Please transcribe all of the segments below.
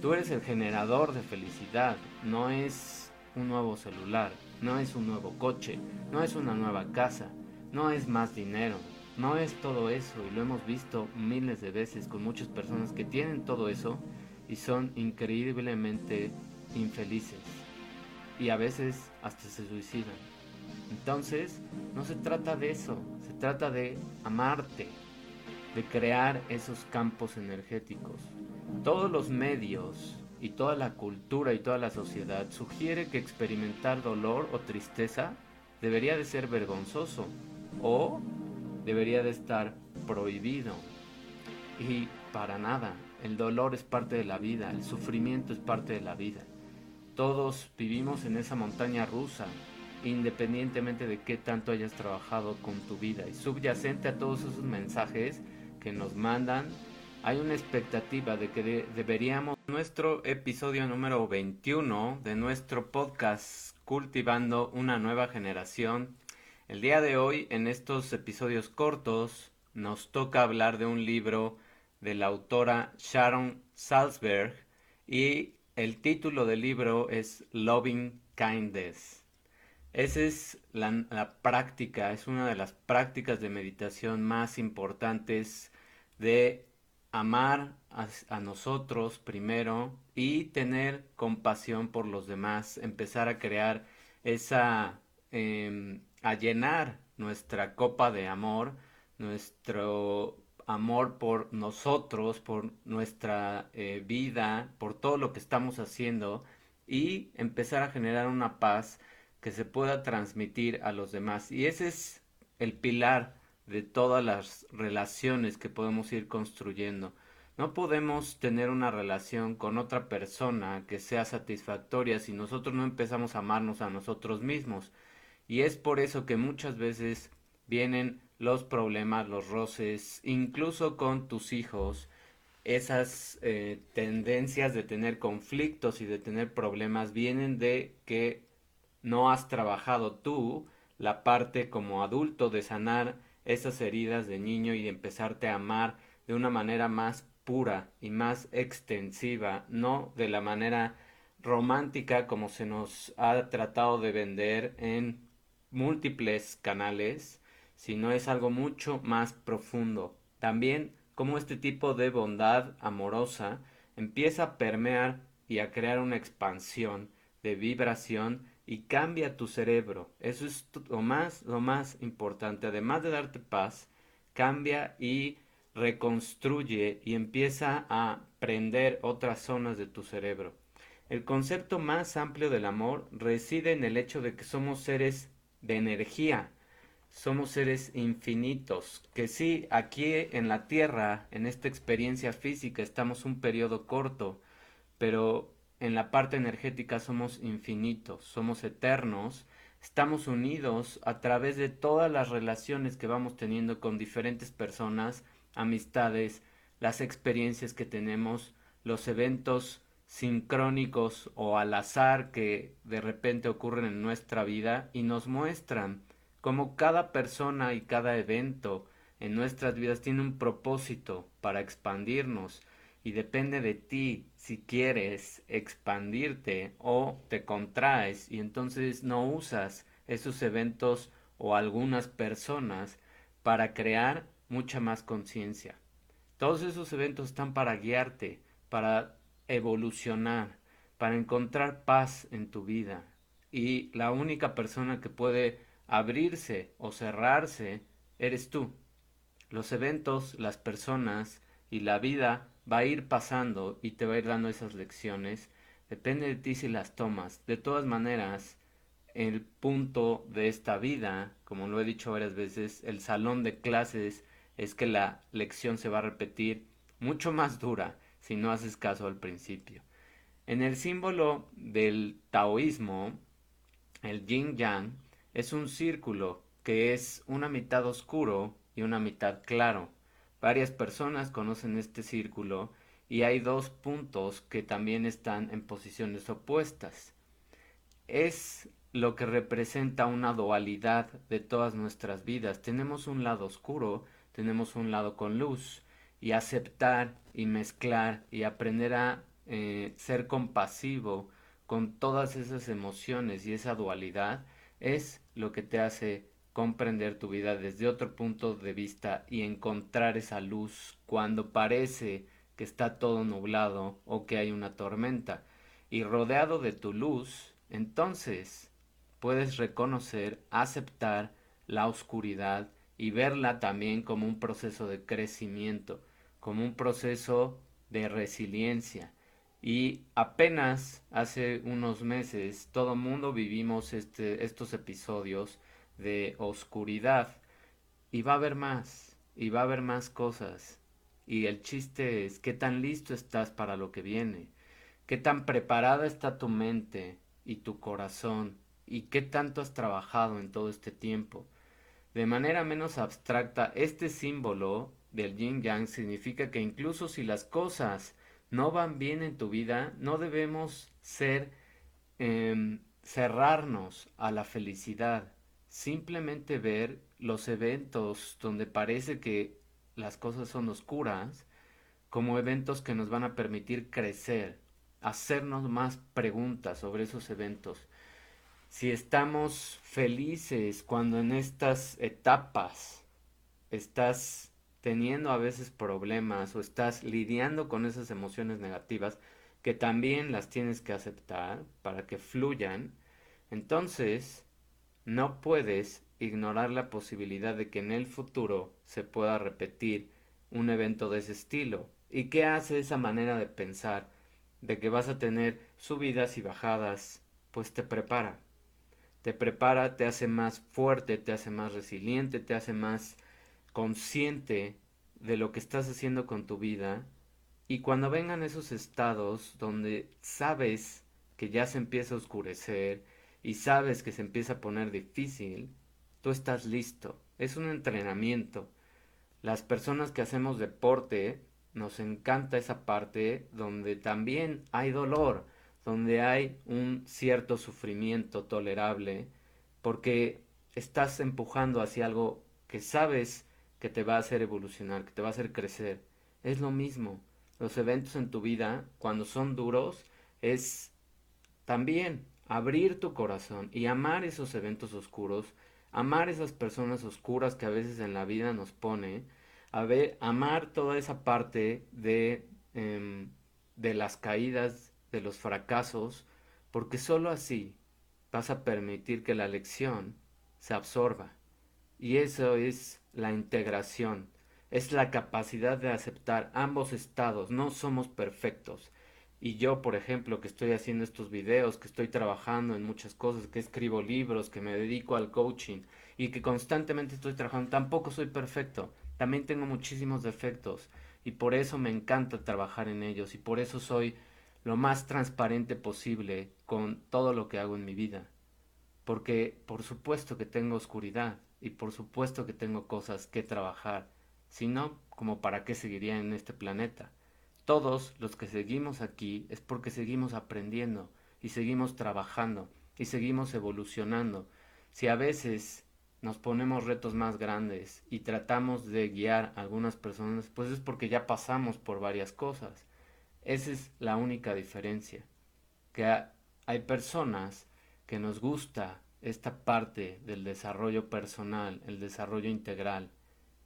Tú eres el generador de felicidad, no es un nuevo celular, no es un nuevo coche, no es una nueva casa, no es más dinero, no es todo eso y lo hemos visto miles de veces con muchas personas que tienen todo eso y son increíblemente infelices y a veces hasta se suicidan. Entonces, no se trata de eso, se trata de amarte, de crear esos campos energéticos. Todos los medios y toda la cultura y toda la sociedad sugiere que experimentar dolor o tristeza debería de ser vergonzoso o debería de estar prohibido. Y para nada, el dolor es parte de la vida, el sufrimiento es parte de la vida. Todos vivimos en esa montaña rusa, independientemente de qué tanto hayas trabajado con tu vida. Y subyacente a todos esos mensajes que nos mandan, hay una expectativa de que deberíamos nuestro episodio número 21 de nuestro podcast Cultivando una nueva generación. El día de hoy, en estos episodios cortos, nos toca hablar de un libro de la autora Sharon Salzberg y el título del libro es Loving Kindness. Esa es la, práctica, es una de las prácticas de meditación más importantes de amar a, nosotros primero y tener compasión por los demás, empezar a crear esa, em, a llenar nuestra copa de amor, nuestro amor por nosotros, por nuestra eh, vida, por todo lo que estamos haciendo y empezar a generar una paz que se pueda transmitir a los demás. Y ese es el pilar de todas las relaciones que podemos ir construyendo. No podemos tener una relación con otra persona que sea satisfactoria si nosotros no empezamos a amarnos a nosotros mismos. Y es por eso que muchas veces vienen los problemas, los roces, incluso con tus hijos, esas eh, tendencias de tener conflictos y de tener problemas vienen de que no has trabajado tú la parte como adulto de sanar esas heridas de niño y empezarte a amar de una manera más pura y más extensiva, no de la manera romántica como se nos ha tratado de vender en múltiples canales, sino es algo mucho más profundo. También como este tipo de bondad amorosa empieza a permear y a crear una expansión de vibración y cambia tu cerebro. Eso es lo más, lo más importante. Además de darte paz, cambia y reconstruye y empieza a prender otras zonas de tu cerebro. El concepto más amplio del amor reside en el hecho de que somos seres de energía, somos seres infinitos, que sí, aquí en la Tierra, en esta experiencia física, estamos un periodo corto, pero en la parte energética somos infinitos, somos eternos, estamos unidos a través de todas las relaciones que vamos teniendo con diferentes personas, amistades, las experiencias que tenemos, los eventos sincrónicos o al azar que de repente ocurren en nuestra vida y nos muestran como cada persona y cada evento en nuestras vidas tiene un propósito para expandirnos y depende de ti si quieres expandirte o te contraes y entonces no usas esos eventos o algunas personas para crear mucha más conciencia. Todos esos eventos están para guiarte, para evolucionar, para encontrar paz en tu vida. Y la única persona que puede abrirse o cerrarse eres tú. Los eventos, las personas y la vida va a ir pasando y te va a ir dando esas lecciones. Depende de ti si las tomas. De todas maneras, el punto de esta vida, como lo he dicho varias veces, el salón de clases es que la lección se va a repetir mucho más dura si no haces caso al principio. En el símbolo del taoísmo, el yin yang, es un círculo que es una mitad oscuro y una mitad claro. Varias personas conocen este círculo y hay dos puntos que también están en posiciones opuestas. Es lo que representa una dualidad de todas nuestras vidas. Tenemos un lado oscuro, tenemos un lado con luz y aceptar y mezclar y aprender a eh, ser compasivo con todas esas emociones y esa dualidad es lo que te hace comprender tu vida desde otro punto de vista y encontrar esa luz cuando parece que está todo nublado o que hay una tormenta. Y rodeado de tu luz, entonces puedes reconocer, aceptar la oscuridad y verla también como un proceso de crecimiento, como un proceso de resiliencia. Y apenas hace unos meses todo mundo vivimos este, estos episodios de oscuridad. Y va a haber más, y va a haber más cosas. Y el chiste es qué tan listo estás para lo que viene, qué tan preparada está tu mente y tu corazón, y qué tanto has trabajado en todo este tiempo. De manera menos abstracta, este símbolo del yin yang significa que incluso si las cosas no van bien en tu vida, no debemos ser em, cerrarnos a la felicidad, simplemente ver los eventos donde parece que las cosas son oscuras como eventos que nos van a permitir crecer, hacernos más preguntas sobre esos eventos. Si estamos felices cuando en estas etapas estás teniendo a veces problemas o estás lidiando con esas emociones negativas que también las tienes que aceptar para que fluyan, entonces no puedes ignorar la posibilidad de que en el futuro se pueda repetir un evento de ese estilo. ¿Y qué hace esa manera de pensar de que vas a tener subidas y bajadas? Pues te prepara. Te prepara, te hace más fuerte, te hace más resiliente, te hace más consciente de lo que estás haciendo con tu vida. Y cuando vengan esos estados donde sabes que ya se empieza a oscurecer, y sabes que se empieza a poner difícil, tú estás listo. Es un entrenamiento. Las personas que hacemos deporte, nos encanta esa parte donde también hay dolor, donde hay un cierto sufrimiento tolerable, porque estás empujando hacia algo que sabes que te va a hacer evolucionar, que te va a hacer crecer. Es lo mismo. Los eventos en tu vida, cuando son duros, es también abrir tu corazón y amar esos eventos oscuros, amar esas personas oscuras que a veces en la vida nos pone, a ver, amar toda esa parte de, em, de las caídas, de los fracasos, porque sólo así vas a permitir que la lección se absorba. Y eso es la integración, es la capacidad de aceptar ambos estados, no somos perfectos, y yo, por ejemplo, que estoy haciendo estos videos, que estoy trabajando en muchas cosas, que escribo libros, que me dedico al coaching y que constantemente estoy trabajando, tampoco soy perfecto. También tengo muchísimos defectos y por eso me encanta trabajar en ellos y por eso soy lo más transparente posible con todo lo que hago en mi vida. Porque por supuesto que tengo oscuridad y por supuesto que tengo cosas que trabajar. Si no, como para qué seguiría en este planeta. Todos los que seguimos aquí es porque seguimos aprendiendo y seguimos trabajando y seguimos evolucionando. Si a veces nos ponemos retos más grandes y tratamos de guiar a algunas personas, pues es porque ya pasamos por varias cosas. Esa es la única diferencia. Que hay personas que nos gusta esta parte del desarrollo personal, el desarrollo integral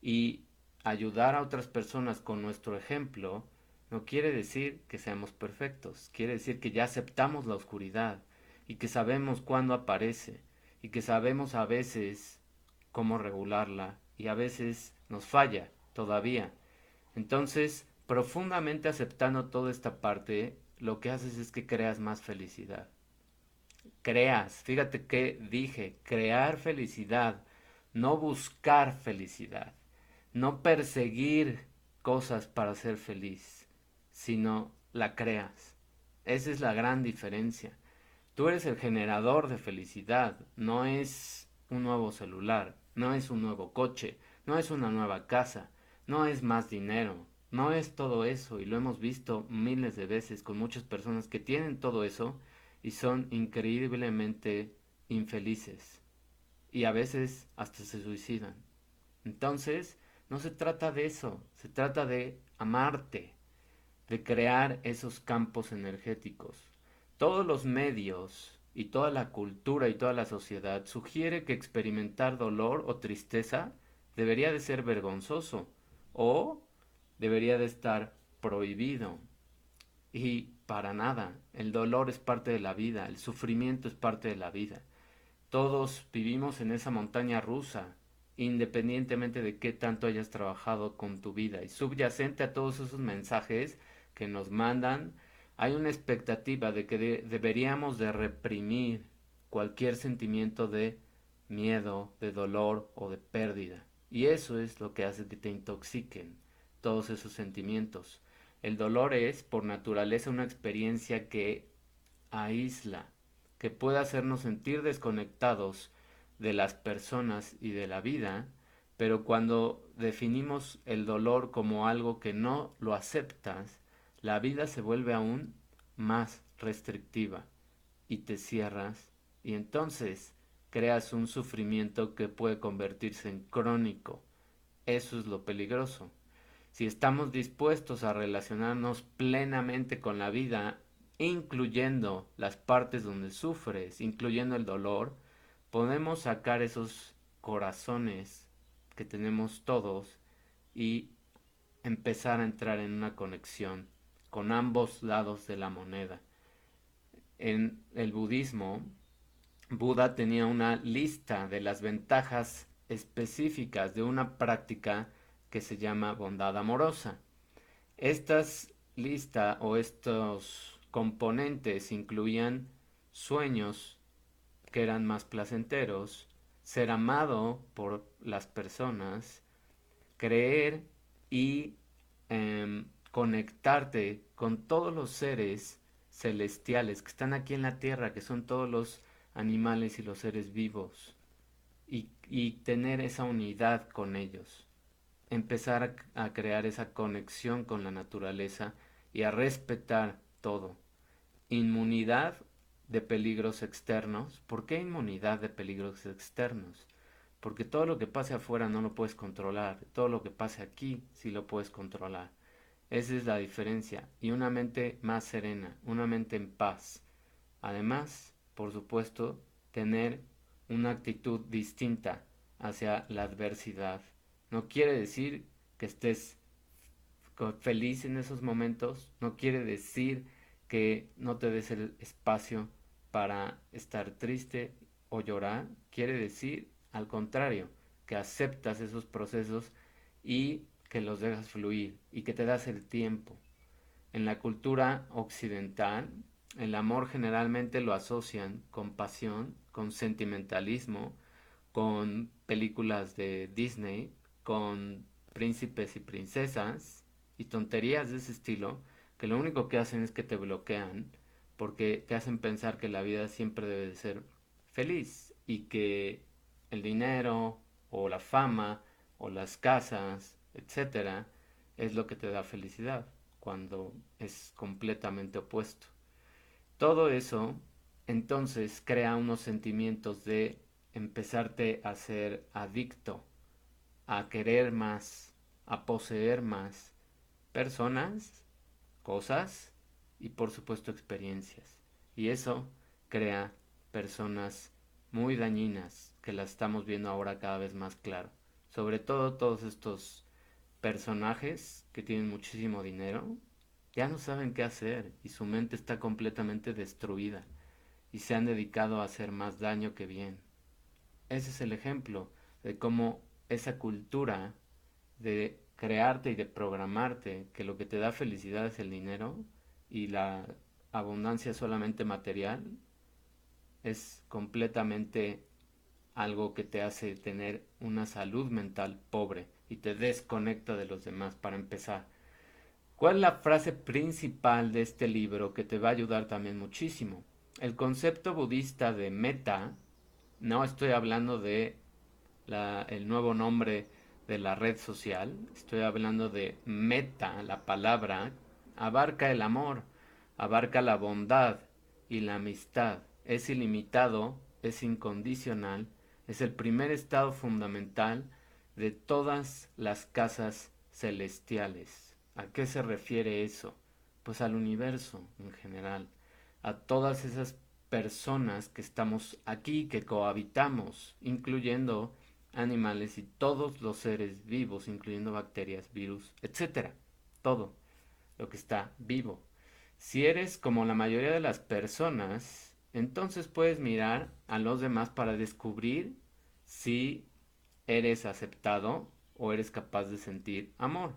y ayudar a otras personas con nuestro ejemplo, no quiere decir que seamos perfectos, quiere decir que ya aceptamos la oscuridad y que sabemos cuándo aparece y que sabemos a veces cómo regularla y a veces nos falla todavía. Entonces, profundamente aceptando toda esta parte, lo que haces es que creas más felicidad. Creas, fíjate que dije, crear felicidad, no buscar felicidad, no perseguir cosas para ser feliz sino la creas. Esa es la gran diferencia. Tú eres el generador de felicidad, no es un nuevo celular, no es un nuevo coche, no es una nueva casa, no es más dinero, no es todo eso y lo hemos visto miles de veces con muchas personas que tienen todo eso y son increíblemente infelices y a veces hasta se suicidan. Entonces, no se trata de eso, se trata de amarte, de crear esos campos energéticos. Todos los medios y toda la cultura y toda la sociedad sugiere que experimentar dolor o tristeza debería de ser vergonzoso o debería de estar prohibido. Y para nada, el dolor es parte de la vida, el sufrimiento es parte de la vida. Todos vivimos en esa montaña rusa, independientemente de qué tanto hayas trabajado con tu vida. Y subyacente a todos esos mensajes que nos mandan, hay una expectativa de que deberíamos de reprimir cualquier sentimiento de miedo, de dolor o de pérdida. Y eso es lo que hace que te intoxiquen todos esos sentimientos. El dolor es, por naturaleza, una experiencia que aísla, que puede hacernos sentir desconectados de las personas y de la vida, pero cuando definimos el dolor como algo que no lo aceptas, la vida se vuelve aún más restrictiva y te cierras y entonces creas un sufrimiento que puede convertirse en crónico. Eso es lo peligroso. Si estamos dispuestos a relacionarnos plenamente con la vida, incluyendo las partes donde sufres, incluyendo el dolor, podemos sacar esos corazones que tenemos todos y empezar a entrar en una conexión con ambos lados de la moneda. En el budismo, Buda tenía una lista de las ventajas específicas de una práctica que se llama bondad amorosa. Estas lista o estos componentes incluían sueños que eran más placenteros, ser amado por las personas, creer y em, conectarte con todos los seres celestiales que están aquí en la tierra, que son todos los animales y los seres vivos, y, y tener esa unidad con ellos empezar a, crear esa conexión con la naturaleza y a respetar todo. Inmunidad de peligros externos. ¿Por qué inmunidad de peligros externos? Porque todo lo que pase afuera no lo puedes controlar, todo lo que pase aquí sí lo puedes controlar. Esa es la diferencia. Y una mente más serena, una mente en paz. Además, por supuesto, tener una actitud distinta hacia la adversidad no quiere decir que estés feliz en esos momentos, no quiere decir que no te des el espacio para estar triste o llorar, quiere decir al contrario, que aceptas esos procesos y que los dejas fluir y que te das el tiempo. En la cultura occidental, el amor generalmente lo asocian con pasión, con sentimentalismo, con películas de Disney, con príncipes y princesas y tonterías de ese estilo que lo único que hacen es que te bloquean porque te hacen pensar que la vida siempre debe de ser feliz y que el dinero o la fama o las casas, etcétera, es lo que te da felicidad cuando es completamente opuesto. Todo eso entonces crea unos sentimientos de empezarte a ser adicto a querer más, a poseer más personas, cosas y por supuesto experiencias. Y eso crea personas muy dañinas que las estamos viendo ahora cada vez más claro. Sobre todo todos estos personajes que tienen muchísimo dinero, ya no saben qué hacer y su mente está completamente destruida y se han dedicado a hacer más daño que bien. Ese es el ejemplo de cómo esa cultura de crearte y de programarte que lo que te da felicidad es el dinero y la abundancia solamente material es completamente algo que te hace tener una salud mental pobre y te desconecta de los demás para empezar. ¿Cuál es la frase principal de este libro que te va a ayudar también muchísimo? El concepto budista de meta, no estoy hablando de el nuevo nombre de la red social, estoy hablando de meta, la palabra, abarca el amor, abarca la bondad y la amistad, es ilimitado, es incondicional, es el primer estado fundamental de todas las casas celestiales. ¿A qué se refiere eso? Pues al universo en general, a todas esas personas que estamos aquí, que cohabitamos, incluyendo animales y todos los seres vivos, incluyendo bacterias, virus, etcétera, todo lo que está vivo. Si eres como la mayoría de las personas, entonces puedes mirar a los demás para descubrir si eres aceptado o eres capaz de sentir amor.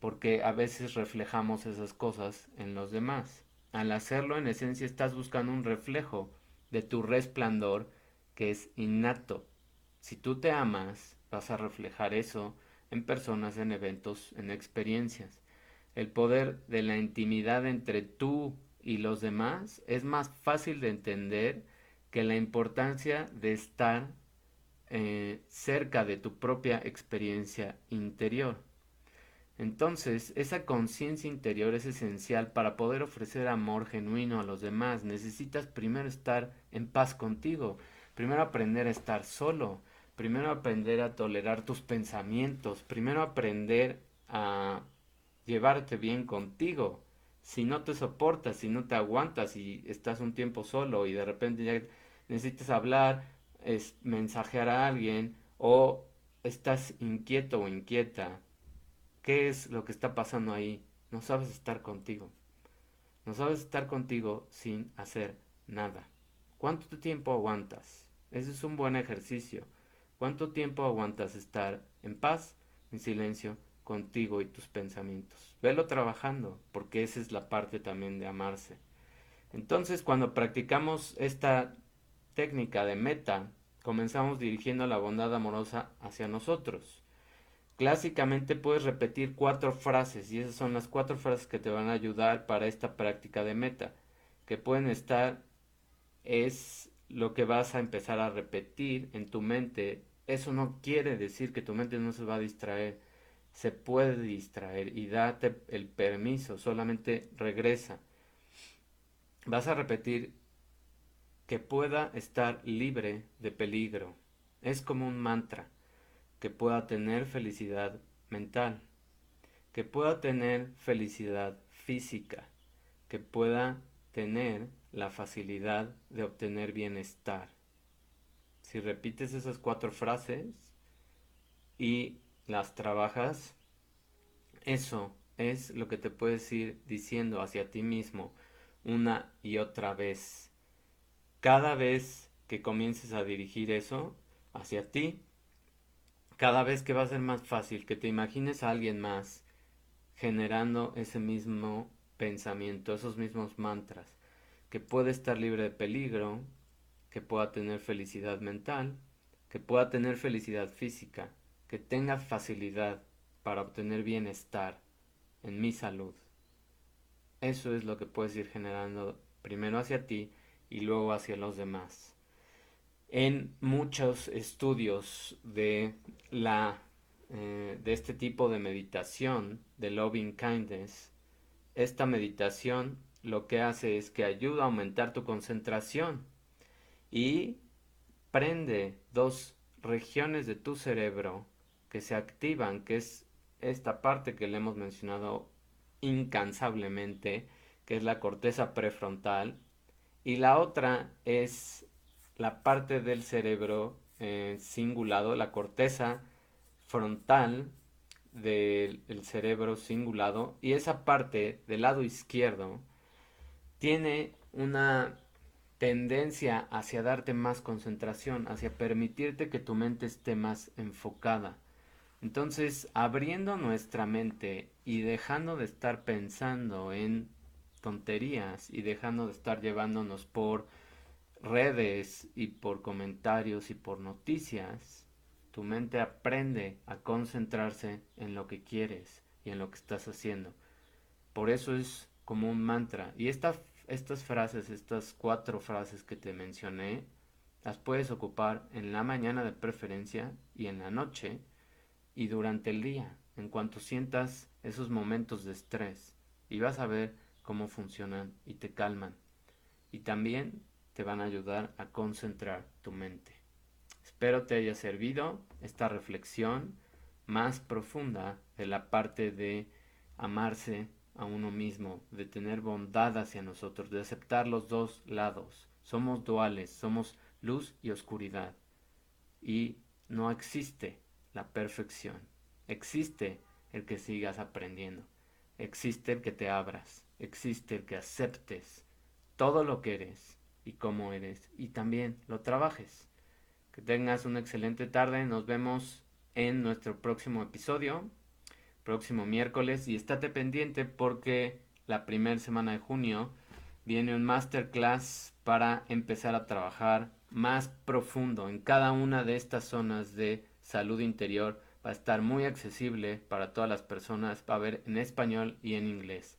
Porque a veces reflejamos esas cosas en los demás. Al hacerlo, en esencia, estás buscando un reflejo de tu resplandor que es innato. Si tú te amas, vas a reflejar eso en personas, en eventos, en experiencias. El poder de la intimidad entre tú y los demás es más fácil de entender que la importancia de estar eh, cerca de tu propia experiencia interior. Entonces, esa conciencia interior es esencial para poder ofrecer amor genuino a los demás. Necesitas primero estar en paz contigo, primero aprender a estar solo, primero aprender a tolerar tus pensamientos, primero aprender a llevarte bien contigo. Si no te soportas, si no te aguantas y estás un tiempo solo y de repente ya necesitas hablar, es mensajear a alguien o estás inquieto o inquieta, ¿qué es lo que está pasando ahí? No sabes estar contigo. No sabes estar contigo sin hacer nada. ¿Cuánto tiempo aguantas? Ese es un buen ejercicio. ¿Cuánto tiempo aguantas estar en paz, en silencio, contigo y tus pensamientos? Velo trabajando, porque esa es la parte también de amarse. Entonces, cuando practicamos esta técnica de meta, comenzamos dirigiendo la bondad amorosa hacia nosotros. Clásicamente puedes repetir cuatro frases y esas son las cuatro frases que te van a ayudar para esta práctica de meta, que pueden estar es lo que vas a empezar a repetir en tu mente. Eso no quiere decir que tu mente no se va a distraer. Se puede distraer y date el permiso, solamente regresa. Vas a repetir que pueda estar libre de peligro. Es como un mantra, que pueda tener felicidad mental, que pueda tener felicidad física, que pueda tener la facilidad de obtener bienestar. Si repites esas cuatro frases y las trabajas, eso es lo que te puedes ir diciendo hacia ti mismo una y otra vez cada vez que comiences a dirigir eso hacia ti, cada vez que va a ser más fácil que te imagines a alguien más generando ese mismo pensamiento, esos mismos mantras, que puede estar libre de peligro, que pueda tener felicidad mental, que pueda tener felicidad física, que tenga facilidad para obtener bienestar en mi salud. Eso es lo que puedes ir generando primero hacia ti y luego hacia los demás. En muchos estudios de la eh, de este tipo de meditación de loving kindness, esta meditación lo que hace es que ayuda a aumentar tu concentración y prende dos regiones de tu cerebro que se activan, que es esta parte que le hemos mencionado incansablemente, que es la corteza prefrontal y la otra es la parte del cerebro eh, singulado, la corteza frontal del cerebro singulado. Y esa parte del lado izquierdo tiene una tendencia hacia darte más concentración, hacia permitirte que tu mente esté más enfocada. Entonces, abriendo nuestra mente y dejando de estar pensando en tonterías y dejando de estar llevándonos por redes y por comentarios y por noticias, tu mente aprende a concentrarse en lo que quieres y en lo que estás haciendo. Por eso es como un mantra. Y estas frases, estas cuatro frases que te mencioné, las puedes ocupar en la mañana de preferencia y en la noche y durante el día, en cuanto sientas esos momentos de estrés. Y vas a ver cómo funcionan y te calman. Y también te van a ayudar a concentrar tu mente. Espero te haya servido esta reflexión más profunda de la parte de amarse a uno mismo, de tener bondad hacia nosotros, de aceptar los dos lados. Somos duales, somos luz y oscuridad. Y no existe la perfección. Existe el que sigas aprendiendo. Existe el que te abras. Existe el que aceptes todo lo que eres y cómo eres. Y también lo trabajes. Que tengas una excelente tarde. Nos vemos en nuestro próximo episodio próximo miércoles y estate pendiente porque la primera semana de junio viene un masterclass para empezar a trabajar más profundo en cada una de estas zonas de salud interior. Va a estar muy accesible para todas las personas, va a haber en español y en inglés.